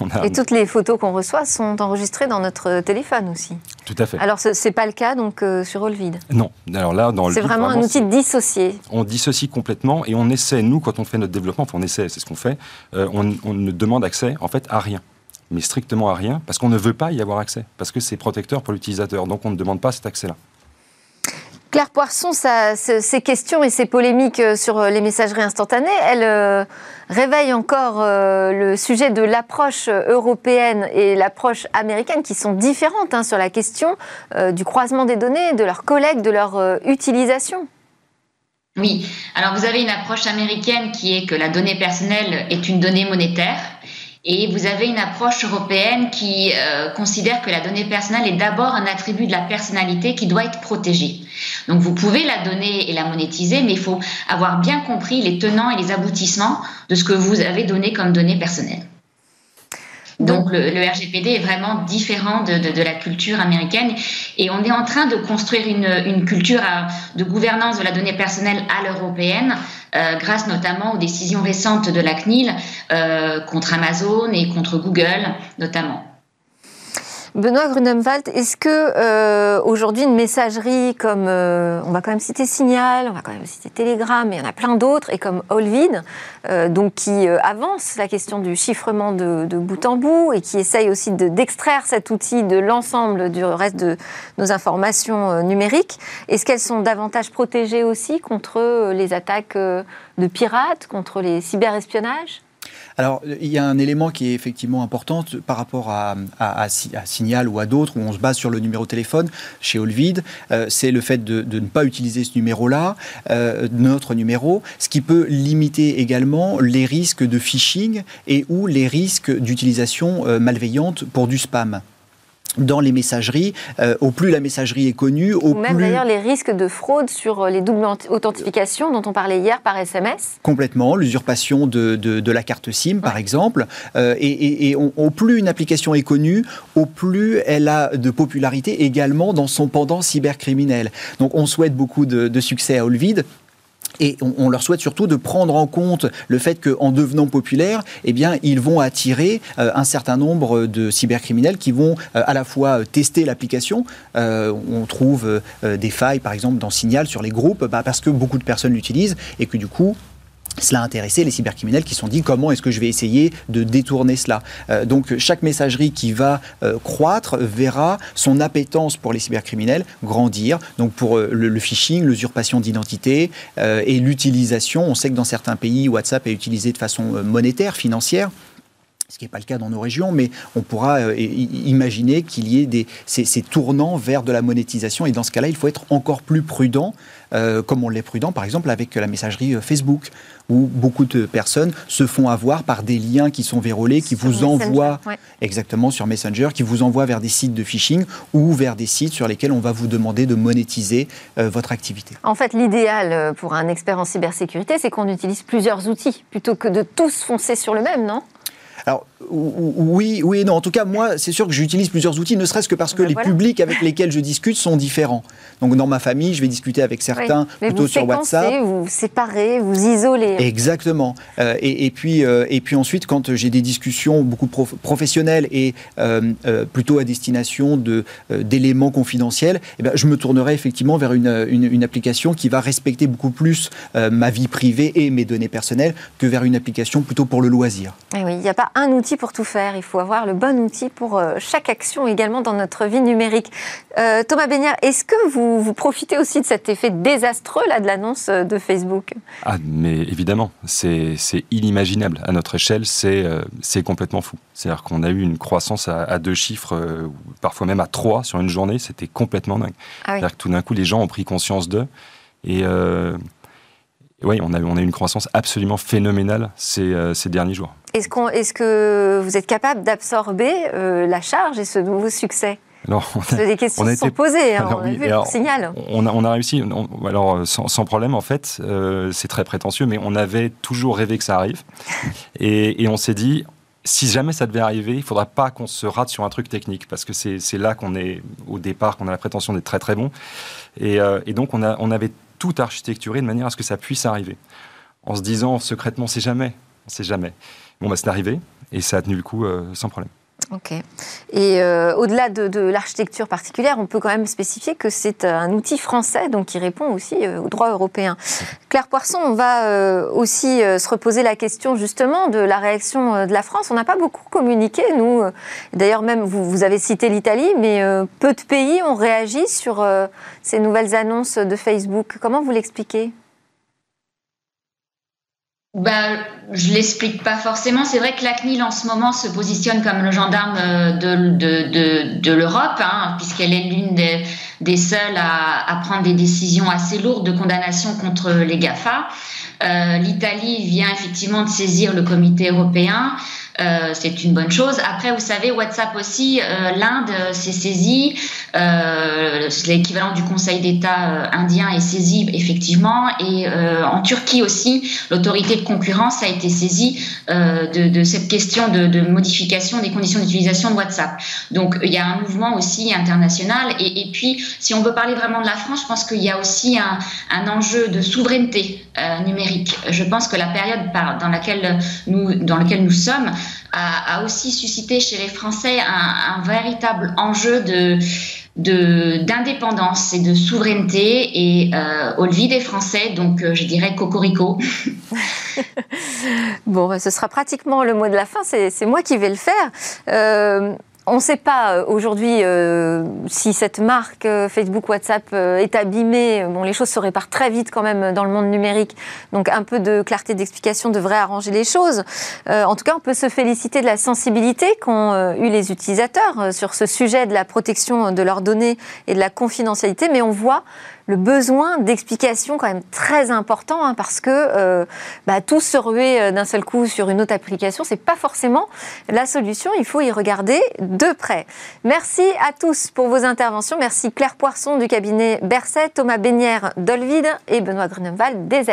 Et toutes les photos qu'on reçoit sont enregistrées dans notre téléphone aussi. Tout à fait. Alors, ce n'est pas le cas donc euh, sur Olvid Non. Alors là, dans C'est vraiment, un outil dissocié. On dissocie complètement et on essaie, nous, quand on fait notre développement, enfin, on essaie, c'est ce qu'on fait, euh, on, on ne demande accès, en fait, à rien mais strictement à rien, parce qu'on ne veut pas y avoir accès, parce que c'est protecteur pour l'utilisateur, donc on ne demande pas cet accès-là. Claire Poisson, ces questions et ces polémiques euh, sur euh, les messageries instantanées, elles euh, réveillent encore le sujet de l'approche européenne et l'approche américaine qui sont différentes hein, sur la question du croisement des données, de leurs collègues, de leur utilisation. Oui, alors vous avez une approche américaine qui est que la donnée personnelle est une donnée monétaire et vous avez une approche européenne qui euh, considère que la donnée personnelle est d'abord un attribut de la personnalité qui doit être protégé. Donc vous pouvez la donner et la monétiser, mais il faut avoir bien compris les tenants et les aboutissements de ce que vous avez donné comme données personnelles. Donc le, RGPD est vraiment différent de, la culture américaine et on est en train de construire une, culture de gouvernance de la donnée personnelle à l'européenne euh, grâce notamment aux décisions récentes de la CNIL euh, contre Amazon et contre Google notamment. Benoît Grunemwald, est-ce que euh, aujourd'hui une messagerie comme, euh, on va quand même citer Signal, on va quand même citer Telegram, mais il y en a plein d'autres, et comme Olvid, euh, donc qui avance la question du chiffrement de, bout en bout et qui essaye aussi d'extraire cet outil de l'ensemble du reste de nos informations numériques, est-ce qu'elles sont davantage protégées aussi contre les attaques de pirates, contre les cyberespionnages alors, il y a un élément qui est effectivement important par rapport à, Signal ou à d'autres, où on se base sur le numéro de téléphone. Chez Olvid, euh, c'est le fait de, ne pas utiliser ce numéro-là, euh, notre numéro, ce qui peut limiter également les risques de phishing et ou les risques d'utilisation euh, malveillante pour du spam. Dans les messageries. Euh, au plus la messagerie est connue, au Ou même plus... d'ailleurs les risques de fraude sur euh, les doubles authentifications dont on parlait hier par SMS. Complètement, l'usurpation de, de, de, la carte SIM par exemple. Euh, et, et, et on, au plus une application est connue, au plus elle a de popularité également dans son pendant cybercriminel. Donc on souhaite beaucoup de, de succès à Olvid. Et on, leur souhaite surtout de prendre en compte le fait qu'en devenant populaires, eh ils vont attirer euh, un certain nombre de cybercriminels qui vont euh, à la fois tester l'application. Euh, on trouve des failles, par exemple, dans Signal sur les groupes, bah, parce que beaucoup de personnes l'utilisent et que du coup, cela a intéressé les cybercriminels qui se sont dit comment est-ce que je vais essayer de détourner cela? Euh, donc chaque messagerie qui va euh, croître verra son appétence pour les cybercriminels grandir. Donc pour euh, le, phishing, l'usurpation d'identité et l'utilisation, on sait que dans certains pays, WhatsApp est utilisé de façon monétaire, financière ce qui n'est pas le cas dans nos régions, mais on pourra imaginer qu'il y ait ces, tournants vers de la monétisation. Et dans ce cas-là, il faut être encore plus prudent, euh, comme on l'est prudent, par exemple, avec la messagerie Facebook, où beaucoup de personnes se font avoir par des liens qui sont vérolés, qui sur vous Messenger, envoient ouais. exactement sur Messenger, qui vous envoient vers des sites de phishing ou vers des sites sur lesquels on va vous demander de monétiser euh, votre activité. En fait, l'idéal pour un expert en cybersécurité, c'est qu'on utilise plusieurs outils plutôt que de tous foncer sur le même, non? Alors, oui, oui et non. En tout cas, moi, c'est sûr que j'utilise plusieurs outils, ne serait-ce que parce que ben les voilà. publics avec lesquels je discute sont différents. Donc, dans ma famille, je vais discuter avec certains oui. plutôt sur WhatsApp. Vous séparez, vous isolez. Exactement. Euh, et, et, puis, euh, et puis ensuite, quand j'ai des discussions beaucoup prof professionnelles et euh, plutôt à destination d'éléments confidentiels, eh ben, je me tournerai effectivement vers une, une, une, application qui va respecter beaucoup plus ma vie privée et mes données personnelles que vers une application plutôt pour le loisir. Et oui, il n'y a pas un outil pour tout faire. Il faut avoir le bon outil pour euh, chaque action également dans notre vie numérique. Euh, Thomas Bénière, est-ce que vous, vous, profitez aussi de cet effet désastreux là, de l'annonce de Facebook? Ah, mais évidemment, c'est inimaginable. À notre échelle, c'est euh, complètement fou. C'est-à-dire qu'on a eu une croissance à, à deux chiffres, euh, parfois même à trois sur une journée. C'était complètement dingue. Ah oui. C'est-à-dire que tout d'un coup, les gens ont pris conscience d'eux. Et euh, oui, on a, on a une croissance absolument phénoménale ces, euh, ces derniers jours. Est-ce qu est que vous êtes capable d'absorber euh, la charge et ce nouveau succès? Alors, on a, des questions se sont posées, hein, on a oui, vu alors, le signal. On a, on a réussi, on, alors sans, sans, problème en fait, euh, c'est très prétentieux, mais on avait toujours rêvé que ça arrive. et, et on s'est dit, si jamais ça devait arriver, il ne faudra pas qu'on se rate sur un truc technique, parce que c'est là qu'on est, au départ, qu'on a la prétention d'être très très bon. Et, euh, et donc on, a, on avait tout architecturé de manière à ce que ça puisse arriver. En se disant secrètement, c'est jamais, sait jamais. Bon, bah, c'est arrivé, et ça a tenu le coup euh, sans problème. Ok. Et euh, au-delà de, de l'architecture particulière, on peut quand même spécifier que c'est un outil français, donc qui répond aussi euh, au droit européen. Claire Poisson, on va euh, aussi se reposer la question justement de la réaction de la France. On n'a pas beaucoup communiqué, nous. D'ailleurs, même vous, vous, avez cité l'Italie, mais peu de pays ont réagi sur ces nouvelles annonces de Facebook. Comment vous l'expliquez? Ben, je l'explique pas forcément. C'est vrai que la CNIL en ce moment se positionne comme le gendarme de, de, de, de l'Europe, hein, puisqu'elle est l'une des, des, seules à, à, prendre des décisions assez lourdes de condamnation contre les GAFA. Euh, L'Italie vient effectivement de saisir le comité européen. Euh, c'est une bonne chose. Après, vous savez, WhatsApp aussi, euh, l'Inde s'est saisie, euh, l'équivalent du Conseil d'État indien est saisi effectivement, et en Turquie aussi, l'autorité de concurrence a été saisie de, de, cette question de, de, modification des conditions d'utilisation de WhatsApp. Donc, il y a un mouvement aussi international. Et, et, puis, si on veut parler vraiment de la France, je pense qu'il y a aussi un, un enjeu de souveraineté numérique. Je pense que la période dans laquelle nous, dans laquelle nous sommes a, a, aussi suscité chez les Français un, un véritable enjeu de d'indépendance et de souveraineté et euh, au levier des Français, donc euh, je dirais cocorico. bon, ce sera pratiquement le mot de la fin, c'est moi qui vais le faire. Euh, on ne sait pas aujourd'hui euh, si cette marque euh, Facebook, WhatsApp euh, est abîmée. Bon, les choses se réparent très vite quand même dans le monde numérique. Donc un peu de clarté d'explication devrait arranger les choses. Euh, en tout cas, on peut se féliciter de la sensibilité qu'ont euh, eu les utilisateurs sur ce sujet de la protection de leurs données et de la confidentialité. Mais on voit le besoin d'explications quand même très important hein, parce que euh, bah, tous se ruer euh, d'un seul coup sur une autre application, c'est pas forcément la solution. Il faut y regarder de près. Merci à tous pour vos interventions. Merci Claire Poisson du cabinet Berset, Thomas Bénière d'Olvide et Benoît Gruneval d'EZ.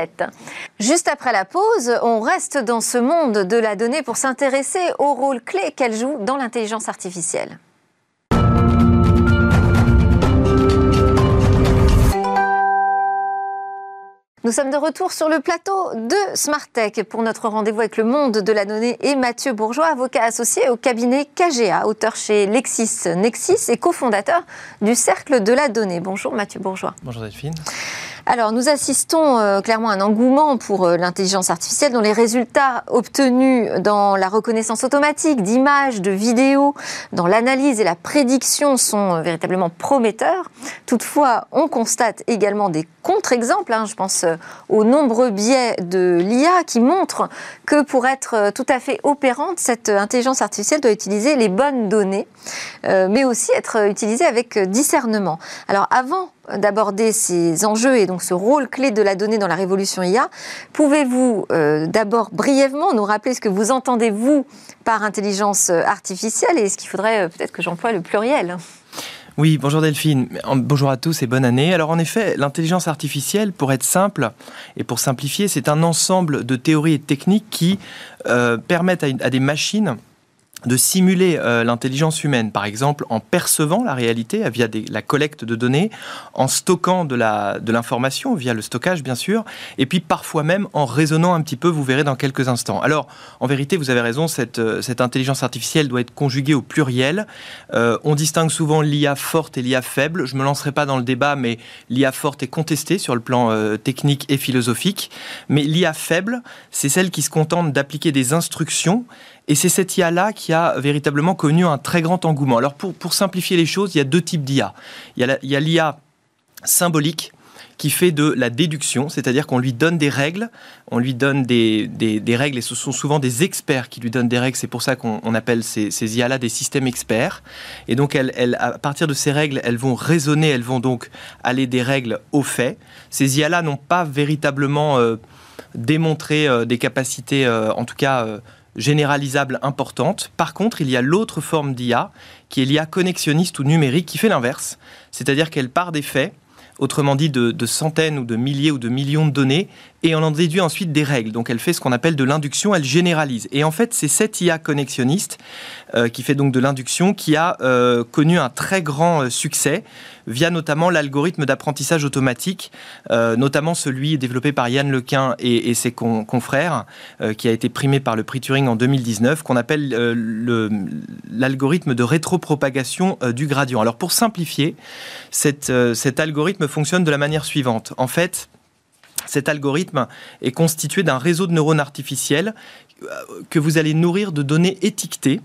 Juste après la pause, on reste dans ce monde de la donnée pour s'intéresser au rôle clé qu'elle joue dans l'intelligence artificielle. Nous sommes de retour sur le plateau de Smartech pour notre rendez-vous avec le monde de la donnée et Mathieu Bourgeois, avocat associé au cabinet KGA, auteur chez LexisNexis et cofondateur du Cercle de la donnée. Bonjour Mathieu Bourgeois. Bonjour Delphine. Alors, nous assistons euh, clairement à un engouement pour euh, l'intelligence artificielle dont les résultats obtenus dans la reconnaissance automatique d'images, de vidéos, dans l'analyse et la prédiction sont euh, véritablement prometteurs. Toutefois, on constate également des contre-exemples. Hein. je pense aux nombreux biais de l'IA qui montrent que pour être tout à fait opérante, cette intelligence artificielle doit utiliser les bonnes données, mais aussi être utilisée avec discernement. Alors, avant d'aborder ces enjeux et donc ce rôle clé de la donnée dans la révolution IA, pouvez-vous euh, d'abord brièvement nous rappeler ce que vous entendez, vous, par intelligence artificielle et est-ce qu'il faudrait euh, peut-être que j'emploie le pluriel? Oui, bonjour Delphine, bonjour à tous et bonne année. Alors en effet, l'intelligence artificielle, pour être simple et pour simplifier, c'est un ensemble de théories et de techniques qui euh, permettent à des machines de simuler euh, l'intelligence humaine, par exemple en percevant la réalité via la collecte de données, en stockant de l'information via le stockage bien sûr, et puis parfois même en raisonnant un petit peu, vous verrez dans quelques instants. Alors en vérité, vous avez raison, cette, euh, intelligence artificielle doit être conjuguée au pluriel. Euh, on distingue souvent l'IA forte et l'IA faible. Je ne me lancerai pas dans le débat, mais l'IA forte est contestée sur le plan technique et philosophique. Mais l'IA faible, c'est celle qui se contente d'appliquer des instructions et c'est cette IA-là qui a véritablement connu un très grand engouement. Alors pour, pour simplifier les choses, il y a deux types d'IA. Il y a l'IA symbolique qui fait de la déduction, c'est-à-dire qu'on lui donne des règles, on lui donne des, des, règles, et ce sont souvent des experts qui lui donnent des règles, c'est pour ça qu'on appelle ces, ces IA-là des systèmes experts. Et donc, elles, à partir de ces règles, elles vont raisonner, elles vont donc aller des règles aux faits. Ces IA-là n'ont pas véritablement euh, démontré euh, des capacités, euh, en tout cas généralisable importante. Par contre, il y a l'autre forme d'IA, qui est l'IA connexionniste ou numérique, qui fait l'inverse. C'est-à-dire qu'elle part des faits, autrement dit de, centaines ou de milliers ou de millions de données, et on en déduit ensuite des règles. Donc elle fait ce qu'on appelle de l'induction, elle généralise. Et en fait, c'est cette IA connexionniste euh, qui fait donc de l'induction qui a euh, connu un très grand euh, succès via notamment l'algorithme d'apprentissage automatique, notamment celui développé par Yann Lequin et, ses confrères, qui a été primé par le prix Turing en 2019, qu'on appelle l'algorithme de rétropropagation du gradient. Alors pour simplifier, cet algorithme fonctionne de la manière suivante. En fait, cet algorithme est constitué d'un réseau de neurones artificiels euh, que vous allez nourrir de données étiquetées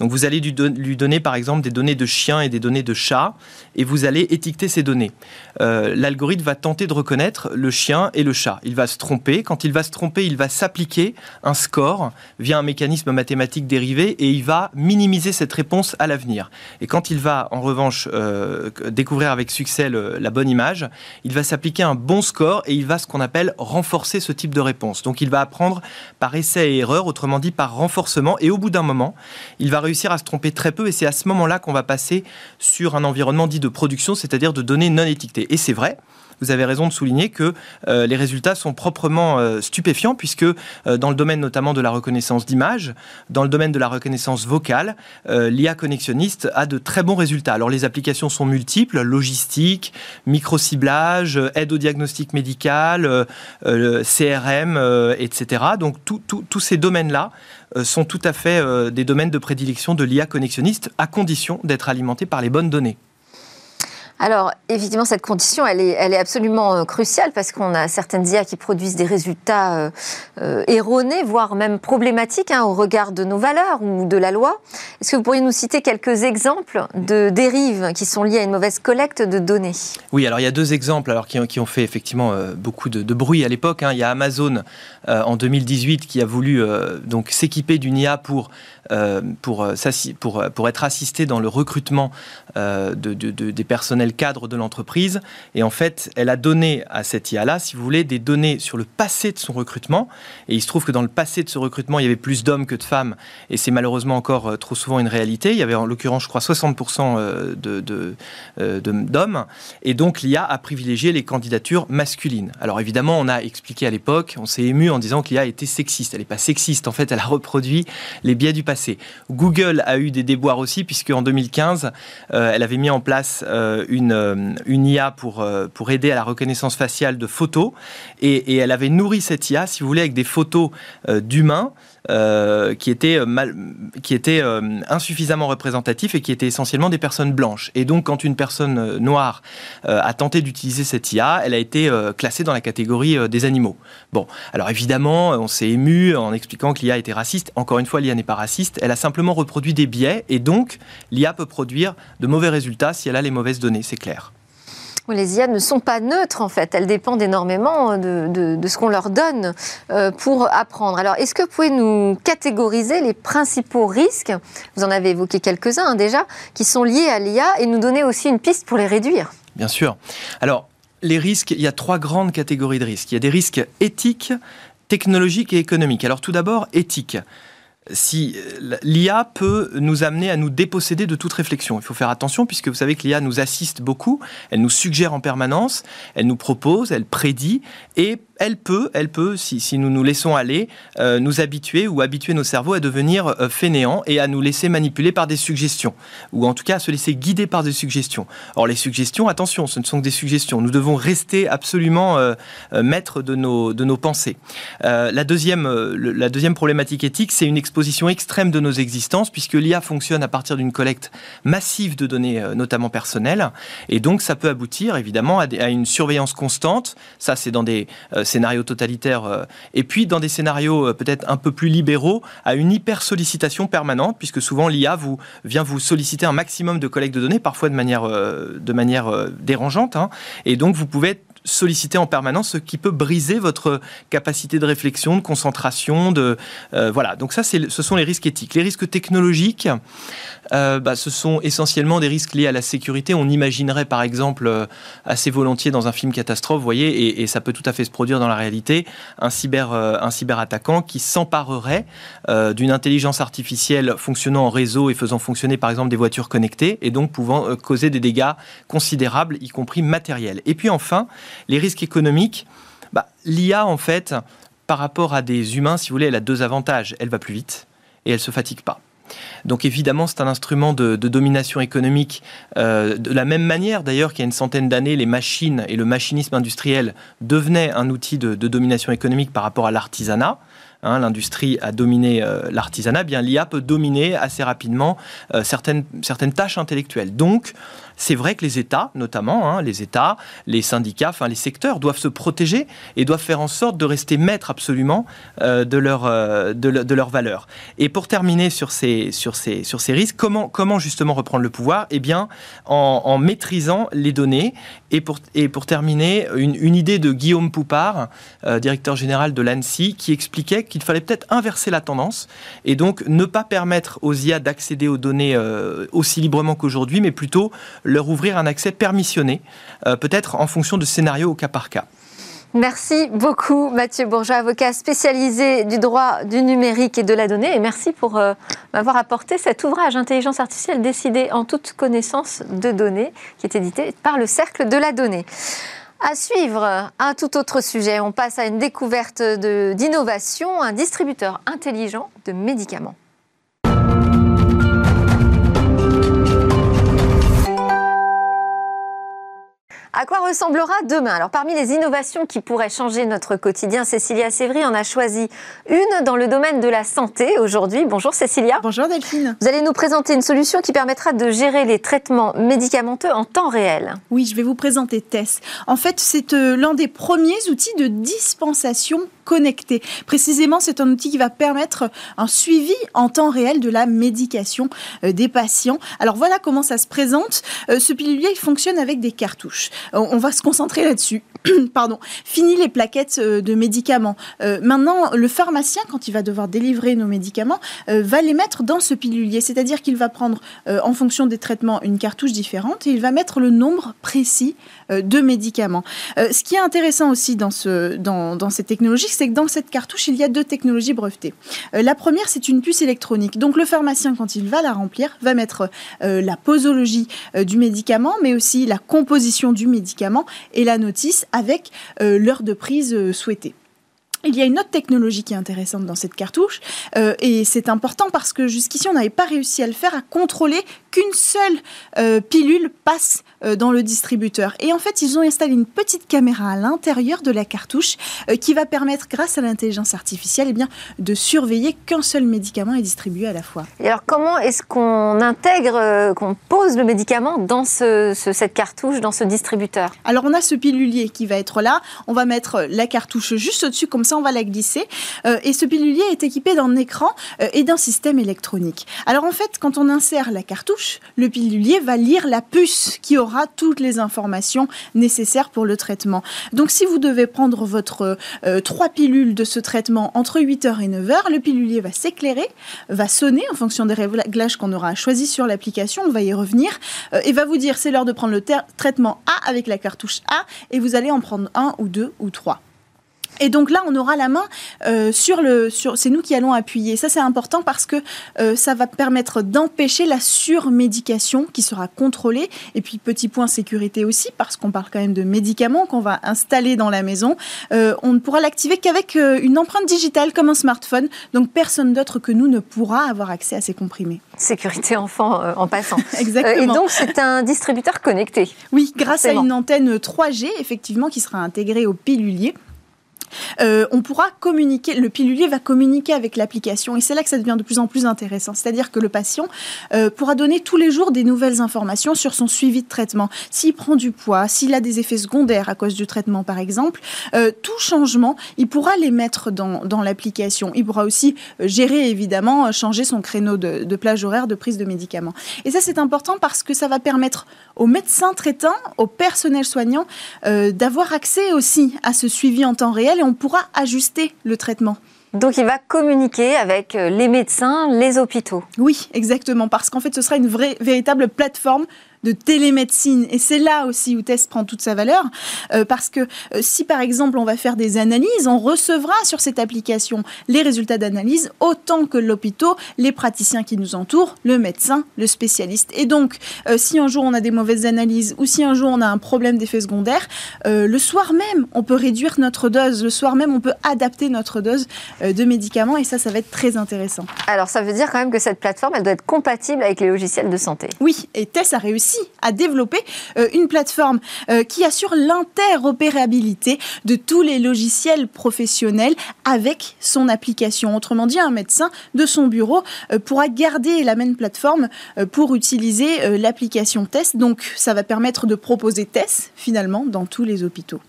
donc vous allez lui donner par exemple des données de chiens et des données de chats et vous allez étiqueter ces données. Euh, l'algorithme va tenter de reconnaître le chien et le chat. Il va se tromper. Quand il va se tromper, il va s'appliquer un score via un mécanisme mathématique dérivé et il va minimiser cette réponse à l'avenir. Et quand il va en revanche euh, découvrir avec succès la bonne image, il va s'appliquer un bon score et il va ce qu'on appelle renforcer ce type de réponse. Donc il va apprendre par essai et erreur, autrement dit par renforcement. Et au bout d'un moment, il va réussir à se tromper très peu et c'est à ce moment-là qu'on va passer sur un environnement dit de production, c'est-à-dire de données non étiquetées. Et c'est vrai, vous avez raison de souligner que euh, les résultats sont proprement euh, stupéfiants, puisque euh, dans le domaine notamment de la reconnaissance d'image, dans le domaine de la reconnaissance vocale, l'IA connexionniste a de très bons résultats. Alors les applications sont multiples, logistique, micro-ciblage, aide au diagnostic médical, CRM, etc. Donc tous ces domaines-là sont tout à fait des domaines de prédilection de l'IA connexionniste, à condition d'être alimentés par les bonnes données. Alors, évidemment, cette condition, elle est, elle est absolument euh, cruciale parce qu'on a certaines IA qui produisent des résultats euh, euh, erronés, voire même problématiques hein, au regard de nos valeurs ou de la loi. Est-ce que vous pourriez nous citer quelques exemples de dérives qui sont liées à une mauvaise collecte de données? Oui, alors il y a deux exemples alors, qui, ont fait effectivement beaucoup de, bruit à l'époque. Hein. Il y a Amazon en 2018 qui a voulu donc s'équiper d'une IA pour pour, pour, pour, être assisté dans le recrutement de, des personnels le cadre de l'entreprise. Et en fait, elle a donné à cette IA-là, si vous voulez, des données sur le passé de son recrutement. Et il se trouve que dans le passé de ce recrutement, il y avait plus d'hommes que de femmes. Et c'est malheureusement encore euh, trop souvent une réalité. Il y avait en l'occurrence, je crois, 60% euh, de, de, d'hommes. Et donc, l'IA a privilégié les candidatures masculines. Alors évidemment, on a expliqué à l'époque, on s'est ému en disant que l'IA était sexiste. Elle n'est pas sexiste. En fait, elle a reproduit les biais du passé. Google a eu des déboires aussi, puisque en 2015, elle avait mis en place une, une IA pour, aider à la reconnaissance faciale de photos. Et, elle avait nourri cette IA, si vous voulez, avec des photos euh, d'humains. Euh, qui étaient, euh, étaient insuffisamment représentatifs et qui étaient essentiellement des personnes blanches. Et donc, quand une personne noire a tenté d'utiliser cette IA, elle a été classée dans la catégorie des animaux. Bon, alors évidemment, on s'est ému en expliquant que l'IA était raciste. Encore une fois, l'IA n'est pas raciste. Elle a simplement reproduit des biais et donc l'IA peut produire de mauvais résultats si elle a les mauvaises données, c'est clair. Les IA ne sont pas neutres en fait, elles dépendent énormément de, ce qu'on leur donne euh, pour apprendre. Alors est-ce que vous pouvez nous catégoriser les principaux risques, vous en avez évoqué quelques-uns hein, déjà, qui sont liés à l'IA et nous donner aussi une piste pour les réduire Bien sûr. Alors les risques, il y a trois grandes catégories de risques. Il y a des risques éthiques, technologiques et économiques. Alors tout d'abord, éthique si euh, l'IA peut nous amener à nous déposséder de toute réflexion. Il faut faire attention puisque vous savez que l'IA nous assiste beaucoup, elle nous suggère en permanence, elle nous propose, elle prédit et elle peut, elle peut, si, nous nous laissons aller, euh, nous habituer ou habituer nos cerveaux à devenir euh, fainéants et à nous laisser manipuler par des suggestions, ou en tout cas à se laisser guider par des suggestions. Or, les suggestions, attention, ce ne sont que des suggestions. Nous devons rester absolument euh, maîtres de nos, de nos pensées. la, deuxième, la deuxième problématique éthique, c'est une exposition extrême de nos existences, puisque l'IA fonctionne à partir d'une collecte massive de données, notamment personnelles, et donc ça peut aboutir évidemment à, à une surveillance constante. Ça, c'est dans des scénarios totalitaires, euh, et puis dans des scénarios euh, peut-être un peu plus libéraux, à une hyper sollicitation permanente, puisque souvent l'IA vous, vient vous solliciter un maximum de collecte de données, parfois de manière, euh, de manière dérangeante, hein. et donc vous pouvez être solliciter en permanence, ce qui peut briser votre capacité de réflexion, de concentration, de voilà. Donc ça, ce sont les risques éthiques. Les risques technologiques, euh, bah, ce sont essentiellement des risques liés à la sécurité. On imaginerait par exemple euh, assez volontiers dans un film catastrophe, voyez, et, ça peut tout à fait se produire dans la réalité, un cyber, euh, cyberattaquant qui s'emparerait d'une intelligence artificielle fonctionnant en réseau et faisant fonctionner par exemple des voitures connectées, et donc pouvant causer des dégâts considérables, y compris matériels. Et puis enfin, les risques économiques. Bah, L'IA, en fait, par rapport à des humains, si vous voulez, elle a deux avantages. Elle va plus vite et elle se fatigue pas. Donc évidemment, c'est un instrument de, domination économique. Euh, de la même manière, d'ailleurs, qu'il y a une centaine d'années, les machines et le machinisme industriel devenaient un outil de, domination économique par rapport à l'artisanat. Hein, l'industrie a dominé euh, l'artisanat, bien l'IA peut dominer assez rapidement euh, certaines, certaines tâches intellectuelles. Donc, c'est vrai que les États, notamment, hein, les États, les syndicats, enfin les secteurs doivent se protéger et doivent faire en sorte de rester maîtres absolument euh, de, leur, euh, de, leurs valeurs. Et pour terminer sur ces, sur ces, sur ces risques, comment, comment justement reprendre le pouvoir? Eh bien, en, maîtrisant les données. Et pour, et pour terminer, une, idée de Guillaume Poupard, euh, directeur général de l'ANSI, qui expliquait qu'il fallait peut-être inverser la tendance et donc ne pas permettre aux IA d'accéder aux données aussi librement qu'aujourd'hui, mais plutôt leur ouvrir un accès permissionné, euh, peut-être en fonction de scénarios au cas par cas. Merci beaucoup Mathieu Bourgeois, avocat spécialisé du droit du numérique et de la donnée. Et merci pour euh, m'avoir apporté cet ouvrage Intelligence artificielle décidée en toute connaissance de données, qui est édité par le Cercle de la donnée. À suivre, un tout autre sujet. On passe à une découverte d'innovation, un distributeur intelligent de médicaments. À quoi ressemblera demain? Alors parmi les innovations qui pourraient changer notre quotidien, Cécilia Sévry en a choisi une dans le domaine de la santé aujourd'hui. Bonjour Cécilia. Bonjour Delphine. Vous allez nous présenter une solution qui permettra de gérer les traitements médicamenteux en temps réel. Oui, je vais vous présenter TESS. En fait, c'est euh, l'un des premiers outils de dispensation Précisément, c'est un outil qui va permettre un suivi en temps réel de la médication euh, des patients. Alors voilà comment ça se présente. Euh, ce pilulier il fonctionne avec des cartouches. On va se concentrer là-dessus. pardon, fini les plaquettes euh, de médicaments. Euh, maintenant, le pharmacien, quand il va devoir délivrer nos médicaments, euh, va les mettre dans ce pilulier. C'est-à-dire qu'il va prendre, en fonction des traitements, une cartouche différente et il va mettre le nombre précis de médicaments. ce qui est intéressant aussi dans, ce, dans, dans cette technologie, c'est que dans cette cartouche, il y a deux technologies brevetées. la première, c'est une puce électronique. Donc le pharmacien, quand il va la remplir, va mettre la posologie du médicament, mais aussi la composition du médicament et la notice avec euh, l'heure de prise euh, souhaitée. Il y a une autre technologie qui est intéressante dans cette cartouche, euh, et c'est important parce que jusqu'ici, on n'avait pas réussi à le faire, à contrôler qu'une seule pilule passe euh, dans le distributeur. Et en fait, ils ont installé une petite caméra à l'intérieur de la cartouche euh, qui va permettre, grâce à l'intelligence artificielle, eh bien, de surveiller qu'un seul médicament est distribué à la fois. Et alors, comment est-ce qu'on intègre, euh, qu'on pose le médicament dans ce, cette cartouche, dans ce distributeur? Alors, on a ce pilulier qui va être là. On va mettre la cartouche juste au-dessus, comme ça, on va la glisser. et ce pilulier est équipé d'un écran et d'un système électronique. Alors, en fait, quand on insère la cartouche, le pilulier va lire la puce qui aura toutes les informations nécessaires pour le traitement. Donc si vous devez prendre votre euh, trois pilules de ce traitement entre 8h et 9h, le pilulier va s'éclairer, va sonner en fonction des réglages qu'on aura choisi sur l'application, on va y revenir, euh, et va vous dire c'est l'heure de prendre le traitement A avec la cartouche A, et vous allez en prendre un ou deux ou trois. Et donc là, on aura la main euh, sur le. Sur, c'est nous qui allons appuyer. Ça, c'est important parce que euh, ça va permettre d'empêcher la surmédication qui sera contrôlée. Et puis, petit point sécurité aussi, parce qu'on parle quand même de médicaments qu'on va installer dans la maison. Euh, on ne pourra l'activer qu'avec une empreinte digitale comme un smartphone. Donc, personne d'autre que nous ne pourra avoir accès à ces comprimés. Sécurité enfant en passant. Exactement. et donc, c'est un distributeur connecté. Oui, grâce à une antenne 3G, effectivement, qui sera intégrée au pilulier. Euh, on pourra communiquer, le pilulier va communiquer avec l'application et c'est là que ça devient de plus en plus intéressant. C'est-à-dire que le patient euh, pourra donner tous les jours des nouvelles informations sur son suivi de traitement. S'il prend du poids, s'il a des effets secondaires à cause du traitement par exemple, euh, tout changement, il pourra les mettre dans, l'application. Il pourra aussi gérer évidemment, changer son créneau de, de plage horaire de prise de médicaments. Et ça c'est important parce que ça va permettre aux médecins traitants, au personnel soignant d'avoir accès aussi à ce suivi en temps réel on pourra ajuster le traitement. Donc il va communiquer avec euh, les médecins, les hôpitaux. Oui, exactement, parce qu'en fait ce sera une vraie, véritable plateforme de télémédecine. Et c'est là aussi où TEST prend toute sa valeur, euh, parce que euh, si par exemple on va faire des analyses, on recevra sur cette application les résultats d'analyse autant que l'hôpital, les praticiens qui nous entourent, le médecin, le spécialiste. Et donc, si un jour on a des mauvaises analyses ou si un jour on a un problème d'effet secondaire, le soir même, on peut réduire notre dose, le soir même, on peut adapter notre dose de médicaments et ça, ça va être très intéressant. Alors, ça veut dire quand même que cette plateforme, elle doit être compatible avec les logiciels de santé. Oui, et TEST a réussi à développer euh, une plateforme euh, qui assure l'interopérabilité de tous les logiciels professionnels avec son application. Autrement dit, un médecin de son bureau euh, pourra garder la même plateforme pour utiliser l'application TEST. Donc, ça va permettre de proposer TEST finalement dans tous les hôpitaux.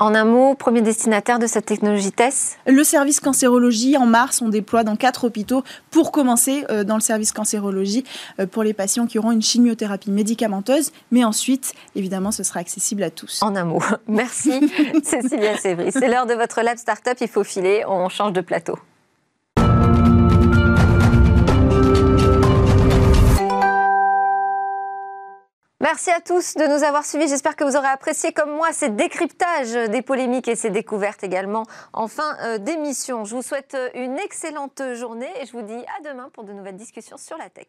En un mot, premier destinataire de cette technologie TESS Le service cancérologie, en mars, on déploie dans quatre hôpitaux pour commencer euh, dans le service cancérologie euh, pour les patients qui auront une chimiothérapie médicamenteuse. Mais ensuite, évidemment, ce sera accessible à tous. En un mot. Merci Cécilia Sévry. C'est l'heure de votre lab startup, il faut filer, on change de plateau. Merci à tous de nous avoir suivis. J'espère que vous aurez apprécié comme moi ces décryptages des polémiques et ces découvertes également en fin euh, d'émission. Je vous souhaite une excellente journée et je vous dis à demain pour de nouvelles discussions sur la tech.